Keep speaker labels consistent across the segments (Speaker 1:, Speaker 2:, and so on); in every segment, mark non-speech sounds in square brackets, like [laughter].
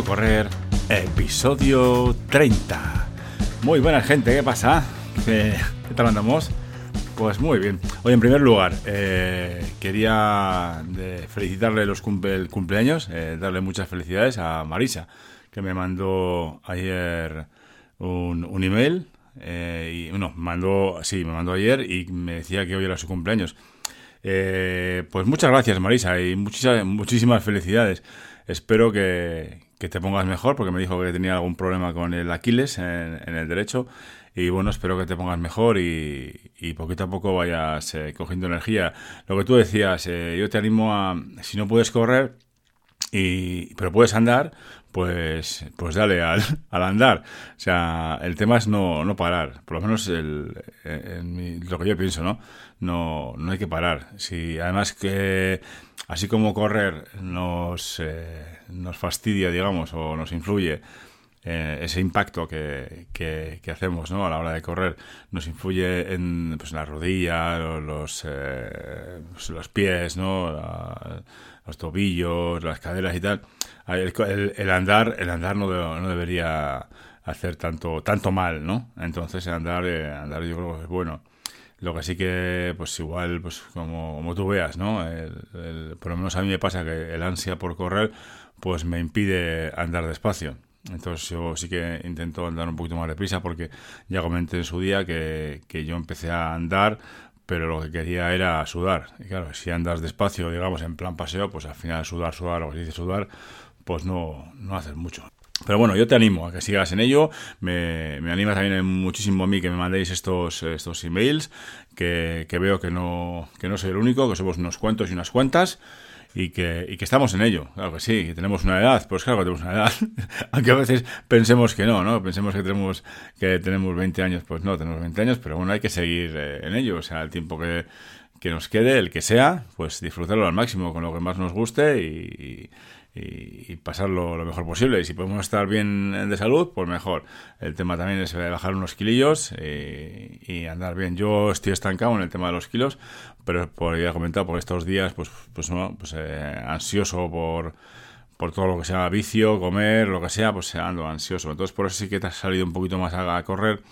Speaker 1: Correr, episodio 30. Muy buena gente, ¿qué pasa? ¿Qué, tal andamos? Pues muy bien. Hoy en primer lugar, eh, quería felicitarle los el cumpleaños, eh, darle muchas felicidades a Marisa, que me mandó ayer un, un email. Eh, y no, mandó, sí, me mandó ayer y me decía que hoy era su cumpleaños. pues muchas gracias Marisa y muchísimas felicidades espero que, te pongas mejor, porque me dijo que tenía algún problema con el Aquiles en, el derecho. Y bueno, espero que te pongas mejor y, poquito a poco vayas eh, cogiendo energía. Lo que tú decías, eh, yo te animo a, si no puedes correr, y, pero puedes andar, pues, pues dale [laughs] al, andar. O sea, el tema es no, no parar, por lo menos el, lo que yo pienso, ¿no? No, no hay que parar. Si además que así como correr nos, eh, nos fastidia, digamos, o nos influye eh, ese impacto que, que, hacemos ¿no? a la hora de correr nos influye en, pues, la rodilla, los, eh, pues, los pies, ¿no? Los tobillos, las caderas y tal. El, andar, el andar no, no, debería hacer tanto, tanto mal, ¿no? Entonces el andar, andar yo creo que es bueno. Lo que sí que, pues igual, pues como, como tú veas, ¿no? por lo menos a mí me pasa que el ansia por correr, pues me impide andar despacio. Entonces yo sí que intento andar un poquito más deprisa porque ya comenté en su día que, que yo empecé a andar pero lo que quería era sudar. Y claro, si andas despacio, digamos, en plan paseo, pues al final sudar, sudar, o si dice sudar, pues no, no haces mucho. Pero bueno, yo te animo a que sigas en ello. Me, me anima también muchísimo a mí que me mandéis estos, estos emails, que, que veo que no, que no soy el único, que somos unos cuantos y unas cuantas y que, y que estamos en ello. Claro que sí, que tenemos una edad, pues claro que tenemos una edad. [laughs] Aunque a veces pensemos que no, ¿no? Pensemos que tenemos, que tenemos 20 años, pues no, tenemos 20 años, pero bueno, hay que seguir eh, en ello. O sea, el tiempo que, que nos quede, el que sea, pues disfrutarlo al máximo, con lo que más nos guste y, y, pasarlo lo mejor posible. Y si podemos estar bien de salud, pues mejor. El tema también es bajar unos kilillos y, andar bien. Yo estoy estancado en el tema de los kilos, pero por ya he comentado, por estos días, pues, pues, no, pues eh, ansioso por por todo lo que sea vicio, comer, lo que sea, pues ando ansioso. Entonces por eso sí que te has salido un poquito más a, correr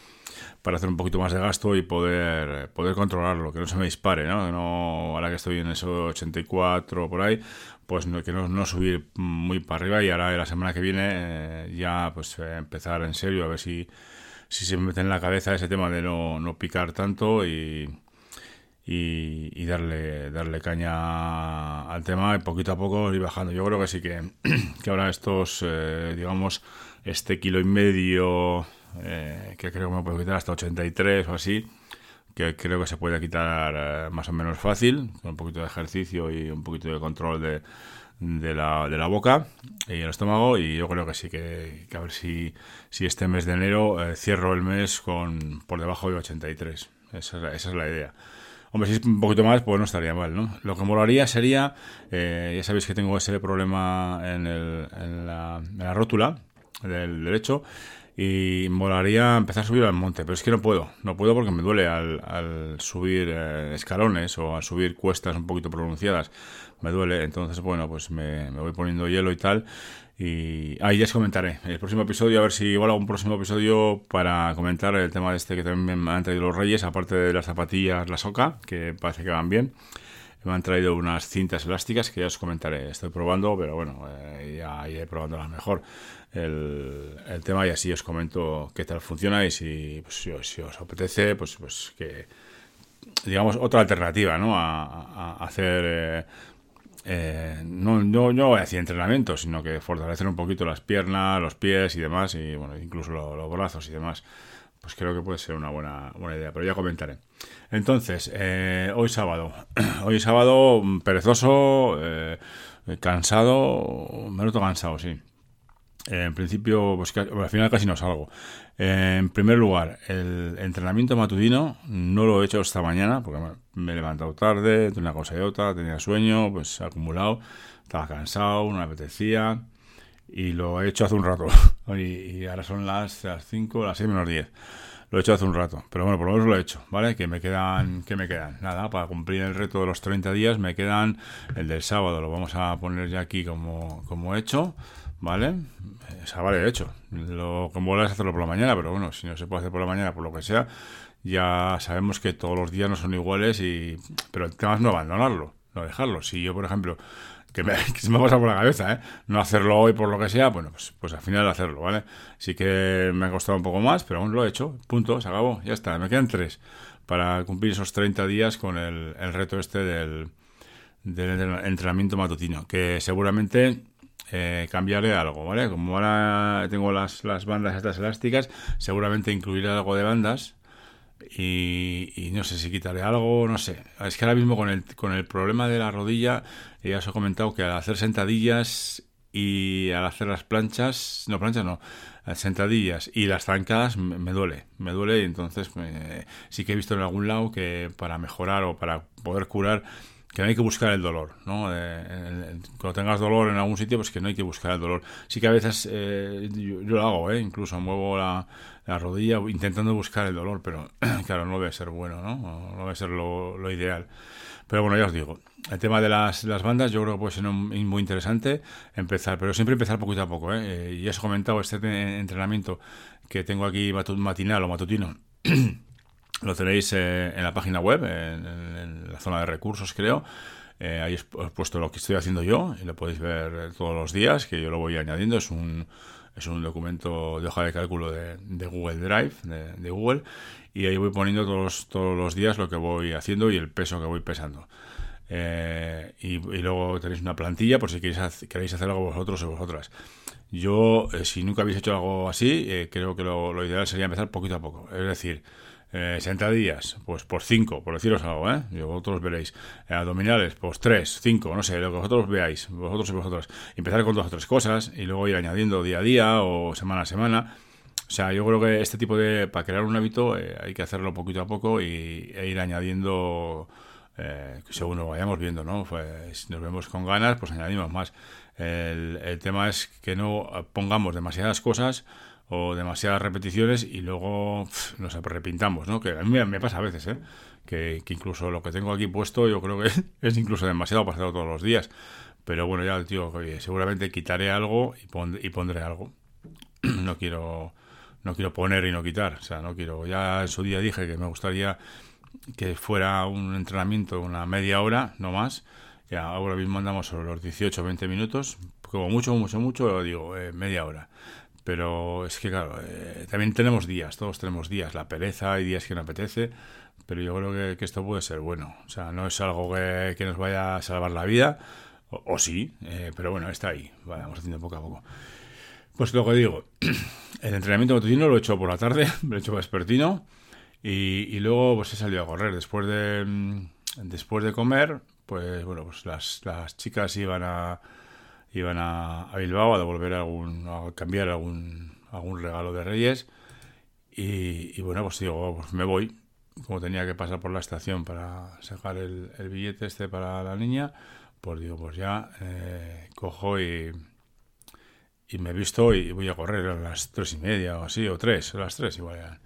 Speaker 1: para hacer un poquito más de gasto y poder, poder controlarlo, que no se me dispare, ¿no? no ahora que estoy en eso 84 por ahí, pues no, que no, subir muy para arriba y ahora la semana que viene eh, ya pues eh, empezar en serio a ver si, si se me mete en la cabeza ese tema de no, no picar tanto y, y, darle darle caña al tema y poquito a poco ir bajando. Yo creo que sí que, [clears throat] que ahora estos, eh, digamos, este kilo y medio, que creo que me puedo quitar hasta 83 o así, que creo que se puede quitar eh, más o menos fácil, con un poquito de ejercicio y un poquito de control de, de, la, de la boca y el estómago. Y yo creo que sí, que, a ver si, si este mes de enero eh, cierro el mes con por debajo de 83. Esa es, la, idea. Hombre, si es un poquito más, pues no estaría mal, ¿no? Lo que molaría sería, eh, ya sabéis que tengo ese problema en, el, en, la, en la rótula del derecho, y molaría empezar a subir al monte, pero es que no puedo, no puedo porque me duele al, subir eh, escalones o al subir cuestas un poquito pronunciadas, me duele, entonces bueno, pues me, voy poniendo hielo y tal, y ahí ya os comentaré, el próximo episodio, a ver si igual hago un próximo episodio para comentar el tema de este que también me han traído los reyes, aparte de las zapatillas, la soca, que parece que van bien me han traído unas cintas elásticas que ya os comentaré. Estoy probando, pero bueno, eh, ya iré probando la mejor el, el, tema y así os comento qué tal funciona y si, pues, si, os apetece, pues, pues que, digamos, otra alternativa, ¿no? A, hacer... Eh, eh, no, no, no voy a decir entrenamiento, sino que fortalecer un poquito las piernas, los pies y demás, y bueno, incluso los brazos y demás pues creo que puede ser una buena, buena idea, pero ya comentaré. Entonces, eh, hoy sábado, [clears throat] hoy sábado mm, perezoso, eh, cansado, me noto cansado, sí. en principio, pues al final casi no salgo. en primer lugar, el entrenamiento matutino no lo he hecho esta mañana porque me he levantado tarde, tenía una cosa y otra, tenía sueño, pues acumulado, estaba cansado, no me apetecía y lo he hecho hace un rato. [laughs] y, ahora son las, las 5, las 6 menos 10. Lo he hecho hace un rato, pero bueno, por lo menos lo he hecho, ¿vale? Que me quedan, ¿qué me quedan? Nada, para cumplir el reto de los 30 días me quedan el del sábado, lo vamos a poner ya aquí como, como hecho, ¿vale? O sea, vale, hecho. Lo que mola es hacerlo por la mañana, pero bueno, si no se puede hacer por la mañana, por lo que sea, ya sabemos que todos los días no son iguales y... Pero el tema es no abandonarlo, no dejarlo. Si yo, por ejemplo, que, me, [laughs] se me ha pasado por la cabeza, ¿eh? No hacerlo hoy por lo que sea, bueno, pues, pues al final hacerlo, ¿vale? Sí que me ha costado un poco más, pero aún lo he hecho, punto, se acabó, ya está, me quedan tres para cumplir esos 30 días con el, reto este del, del entrenamiento matutino, que seguramente eh, cambiaré algo, ¿vale? Como ahora tengo las, las bandas estas elásticas, seguramente incluiré algo de bandas, y, no sé si quitaré algo, no sé. Es que ahora mismo con el, con el problema de la rodilla, ya os he comentado que al hacer sentadillas y al hacer las planchas, no planchas no, sentadillas y las zancadas me, duele, me duele y entonces sí que he visto en algún lado que para mejorar o para poder curar que no hay que buscar el dolor, ¿no? cuando tengas dolor en algún sitio, pues que no hay que buscar el dolor. Sí que a veces eh, yo, lo hago, ¿eh? Incluso muevo la, rodilla intentando buscar el dolor, pero [clears throat] claro, no debe ser bueno, ¿no? No debe ser lo, ideal. Pero bueno, ya os digo, el tema de las, las bandas yo creo que puede ser muy interesante empezar, pero siempre empezar poquito a poco, ¿eh? eh ya os he comentado este entrenamiento que tengo aquí matinal o matutino. [clears throat] Lo tenéis eh, en la página web, en, la zona de recursos, creo. Eh, ahí os he puesto lo que estoy haciendo yo y lo podéis ver todos los días, que yo lo voy añadiendo. Es un, es un documento de hoja de cálculo de, Google Drive, de, Google, y ahí voy poniendo todos, todos los días lo que voy haciendo y el peso que voy pesando. Eh, y, luego tenéis una plantilla por si queréis, queréis hacer algo vosotros o vosotras. Yo, si nunca habéis hecho algo así, creo que lo ideal sería empezar poquito a poco. Es decir, eh, sentadillas, pues por 5, por deciros algo, ¿eh? Y vosotros veréis. Eh, abdominales, pues 3, 5, no sé, lo que vosotros veáis, vosotros y vosotros. Empezar con dos o tres cosas y luego ir añadiendo día a día o semana a semana. O sea, yo creo que este tipo de. Para crear un hábito eh, hay que hacerlo poquito a poco y, e ir añadiendo eh, según lo vayamos viendo, ¿no? Pues si nos vemos con ganas, pues añadimos más. El, el tema es que no pongamos demasiadas cosas o demasiadas repeticiones y luego nos arrepintamos, ¿no? Que a mí me pasa a veces, ¿eh? Que, incluso lo que tengo aquí puesto yo creo que [laughs] es incluso demasiado para todos los días. Pero bueno, ya que seguramente quitaré algo y, y pondré algo. [clears throat] no quiero no quiero poner y no quitar, o sea, no quiero. Ya en su día dije que me gustaría que fuera un entrenamiento una media hora, no más. Ya ahora mismo andamos sobre los 18 o 20 minutos, como mucho, mucho, mucho, digo, eh, media hora. Pero es que, claro, eh, también tenemos días, todos tenemos días, la pereza, hay días que no apetece, pero yo creo que, esto puede ser bueno. O sea, no es algo que, nos vaya a salvar la vida, o, sí, eh, pero bueno, está ahí, vamos haciendo poco a poco. Pues lo que digo, [clears throat] el entrenamiento matutino lo he hecho por la tarde, [laughs] lo he hecho vespertino, y, y luego pues he salido a correr. Después de, mm, después de comer, pues bueno, pues las, las chicas iban a iban a, Bilbao a devolver algún, a cambiar algún, algún regalo de Reyes. Y, bueno, pues digo, pues me voy. Como tenía que pasar por la estación para sacar el, billete este para la niña, pues digo, pues ya eh, cojo y, y me visto y voy a correr a las tres y media o así, o tres, a las tres igual.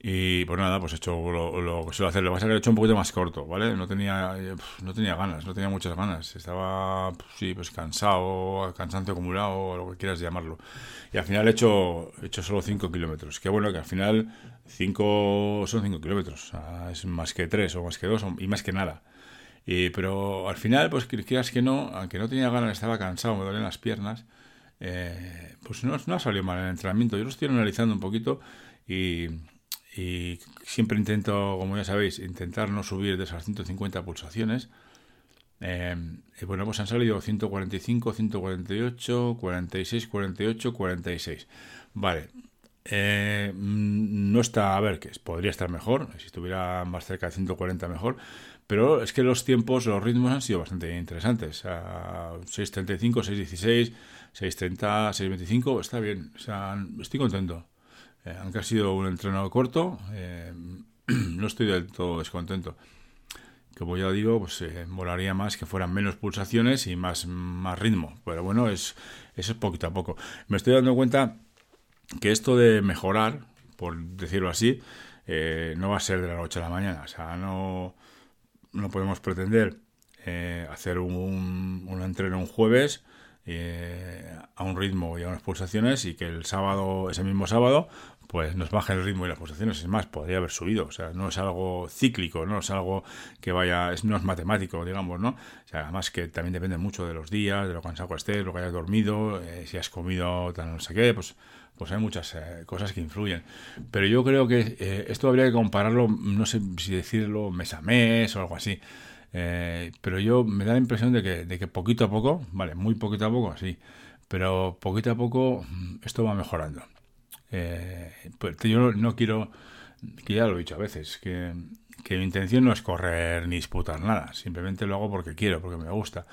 Speaker 1: Y pues nada, pues he hecho lo, que suelo hacer. Lo que pasa es que lo he hecho un poquito más corto, ¿vale? No tenía, no tenía ganas, no tenía muchas ganas. Estaba, sí, pues cansado, cansancio acumulado, lo que quieras llamarlo. Y al final he hecho, he hecho solo 5 kilómetros. Qué bueno que al final 5 son 5 kilómetros. es más que 3 o más que 2 y más que nada. Y, pero al final, pues quieras que no, aunque no tenía ganas, estaba cansado, me dolían las piernas, eh, pues no, no ha salido mal el entrenamiento. Yo lo estoy analizando un poquito y y siempre intento, como ya sabéis, intentar no subir de esas 150 pulsaciones. Eh, y bueno, pues han salido 145, 148, 46, 48, 46. Vale. Eh, mm, no está, a ver, que podría estar mejor, si estuviera más cerca de 140 mejor, pero es que los tiempos, los ritmos han sido bastante interesantes. 6.35, 6.16, 6.30, 6.25, está bien, o sea, estoy contento. Eh, aunque ha sido un entrenado corto, eh, [clears throat] no estoy del todo descontento. Como ya digo, pues eh, molaría más que fueran menos pulsaciones y más, más ritmo. Pero bueno, es, eso es poquito a poco. Me estoy dando cuenta que esto de mejorar, por decirlo así, eh, no va a ser de la noche a la mañana. O sea, no, no podemos pretender hacer un, un entreno un jueves a un ritmo y a unas pulsaciones y que el sábado, ese mismo sábado, pues nos baje el ritmo y las pulsaciones. Es más, podría haber subido. O sea, no es algo cíclico, no es algo que vaya, es, no es matemático, digamos, ¿no? O sea, además que también depende mucho de los días, de lo cansado que estés, lo que hayas dormido, eh, si has comido tal no sé qué, pues pues hay muchas eh, cosas que influyen. Pero yo creo que esto habría que compararlo, no sé si decirlo mes a mes o algo así. Eh, pero yo me da la impresión de que, de que poquito a poco, vale, muy poquito a poco, sí, pero poquito a poco mm, esto va mejorando. Eh, pues yo no quiero, que ya lo he dicho a veces, que, que mi intención no es correr ni disputar nada, simplemente lo hago porque quiero, porque me gusta.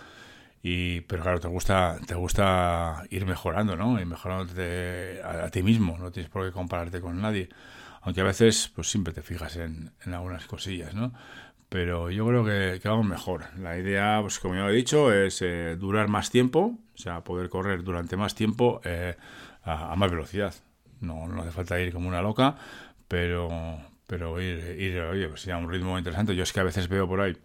Speaker 1: Y, pero claro, te gusta, te gusta ir mejorando, ¿no? Y mejorándote a, a, ti mismo, no tienes por qué compararte con nadie. Aunque a veces, pues siempre te fijas en, en algunas cosillas, ¿no? pero yo creo que, vamos mejor. La idea, pues como ya he dicho, es eh, durar más tiempo, o sea, poder correr durante más tiempo eh, a, más velocidad. No, no hace falta ir como una loca, pero, pero ir, oye, pues a un ritmo interesante. Yo es que a veces veo por ahí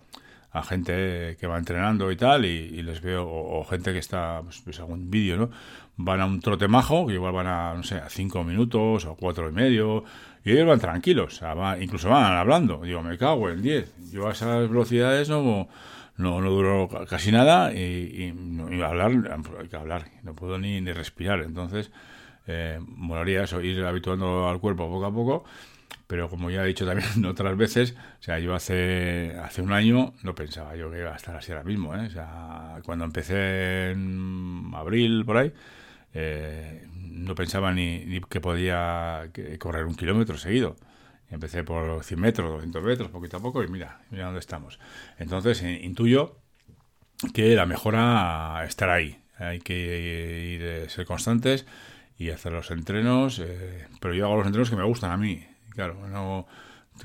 Speaker 1: a gente que va entrenando y tal, y, les veo, o, gente que está, pues, pues algún vídeo, ¿no? Van a un trote majo, que igual van a, no sé, a cinco minutos o cuatro y medio, y ellos van tranquilos, incluso van hablando. Digo, me cago en 10. Yo a esas velocidades no, no, no duro casi nada y, y, hablar, hay que hablar, no puedo ni, ni respirar. Entonces, eh, molaría eso, ir habituando al cuerpo poco a poco. Pero como ya he dicho también [laughs] otras veces, o sea, yo hace, hace un año no pensaba yo que iba a estar así ahora mismo. ¿eh? O sea, cuando empecé en abril, por ahí, eh, no pensaba ni, que podía correr un kilómetro seguido. Empecé por 100 metros, 200 metros, poquito a poco, y mira, mira dónde estamos. Entonces, eh, intuyo que la mejora estar ahí. Hay que ir, eh, ser constantes y hacer los entrenos, eh, pero yo hago los entrenos que me gustan a mí. Claro, no,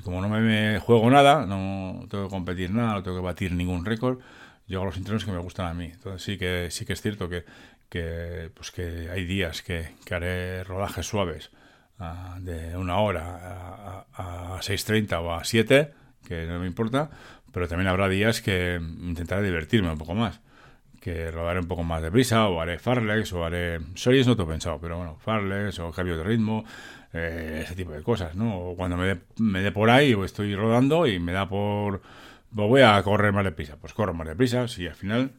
Speaker 1: como no me, juego nada, no tengo que competir nada, no tengo que batir ningún récord, yo hago los entrenos que me gustan a mí. Entonces sí que sí que es cierto que que, pues que hay días que, haré rodajes suaves ah, de una hora a, a 6.30 o a 7, que no me importa, pero también habrá días que intentaré divertirme un poco más, que rodaré un poco más de prisa, o haré farlex, o haré series, no te he pensado, pero bueno, farlex o cambio de ritmo, eh, ese tipo de cosas, ¿no? O cuando me dé me dé por ahí o estoy rodando y me da por... Pues voy a correr más de prisa, pues corro más de prisa, si al final,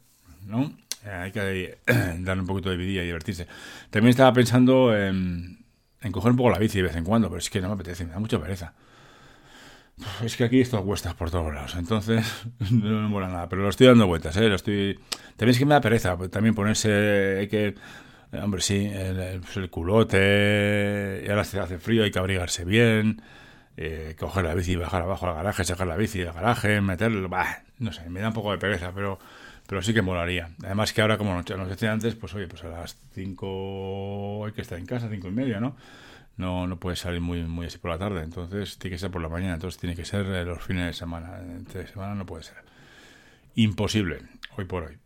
Speaker 1: ¿no? Eh, hay que [clears throat] darle un poquito de vidilla y divertirse. También estaba pensando en, coger un poco la bici de vez en cuando, pero es que no me apetece, me da mucha pereza. [laughs] Es que aquí esto cuesta por todos lados, entonces [laughs] no me mola nada, pero lo estoy dando vueltas, ¿eh? Lo estoy... También es que me da pereza, también ponerse, que... Hombre, sí, el, pues el culote, y ahora se hace frío, hay que abrigarse bien, eh, coger la bici, bajar abajo al garaje, sacar la bici del garaje, meterlo, bah, no sé, me da un poco de pereza, pero pero sí que molaría. Además que ahora, como nos, decía antes, pues oye, pues a las 5 hay que estar en casa, cinco y media, ¿no? No, no puede salir muy, muy así por la tarde, entonces tiene que ser por la mañana, entonces tiene que ser eh, los fines de semana. Entre semana no puede ser. Imposible, hoy por hoy.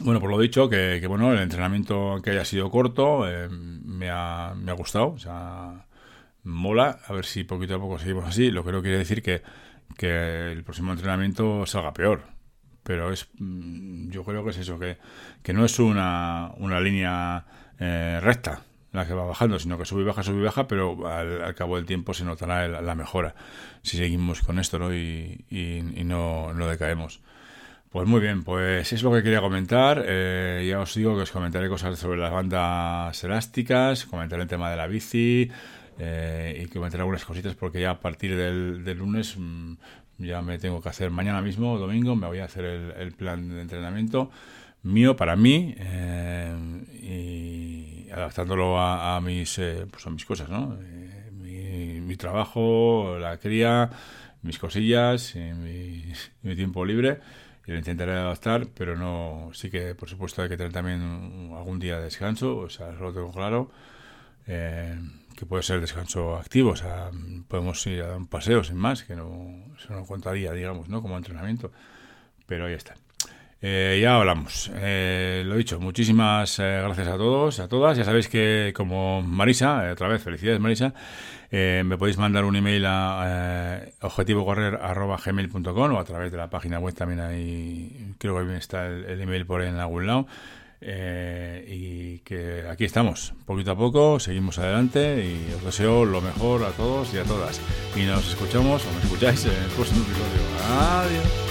Speaker 1: Bueno, por lo dicho, que, que bueno, el entrenamiento que haya sido corto eh, me, ha, me ha gustado, o sea, mola, a ver si poquito a poco seguimos así, lo que no quiere decir que, que el próximo entrenamiento salga peor, pero es mm, yo creo que es eso, que, que no es una, una línea eh, recta que va bajando, sino que sube y baja, sube y baja, pero al, cabo del tiempo se notará la, mejora si seguimos con esto ¿no? y, no, no, decaemos. Pues muy bien, pues es lo que quería comentar. Eh, ya os digo que os comentaré cosas sobre las bandas elásticas, comentaré el tema de la bici eh, y comentaré algunas cositas porque ya a partir del, del lunes mm, ya me tengo que hacer mañana mismo, domingo, me voy a hacer el, plan de entrenamiento mío para mí eh, y adaptándolo a, mis eh, pues a mis cosas, ¿no? Eh, mi, trabajo, la cría, mis cosillas, mi, [laughs] mi, tiempo libre y lo intentaré adaptar, pero no, sí que por supuesto hay que tener también algún día de descanso, o sea, eso lo tengo claro que puede ser descanso activo, o sea, podemos ir a dar un paseo sin más, que no, eso no contaría, digamos, ¿no? Como entrenamiento, pero ahí está. Eh, ya hablamos. Eh, lo dicho, muchísimas eh, gracias a todos, a todas. Ya sabéis que como Marisa, otra vez, felicidades Marisa, me podéis mandar un email a objetivocorrer.gmail.com o a través de la página web también ahí, creo que está el, email por ahí en algún lado. y que aquí estamos, poquito a poco, seguimos adelante y os deseo lo mejor a todos y a todas. Y nos escuchamos o me escucháis en el próximo episodio. Adiós.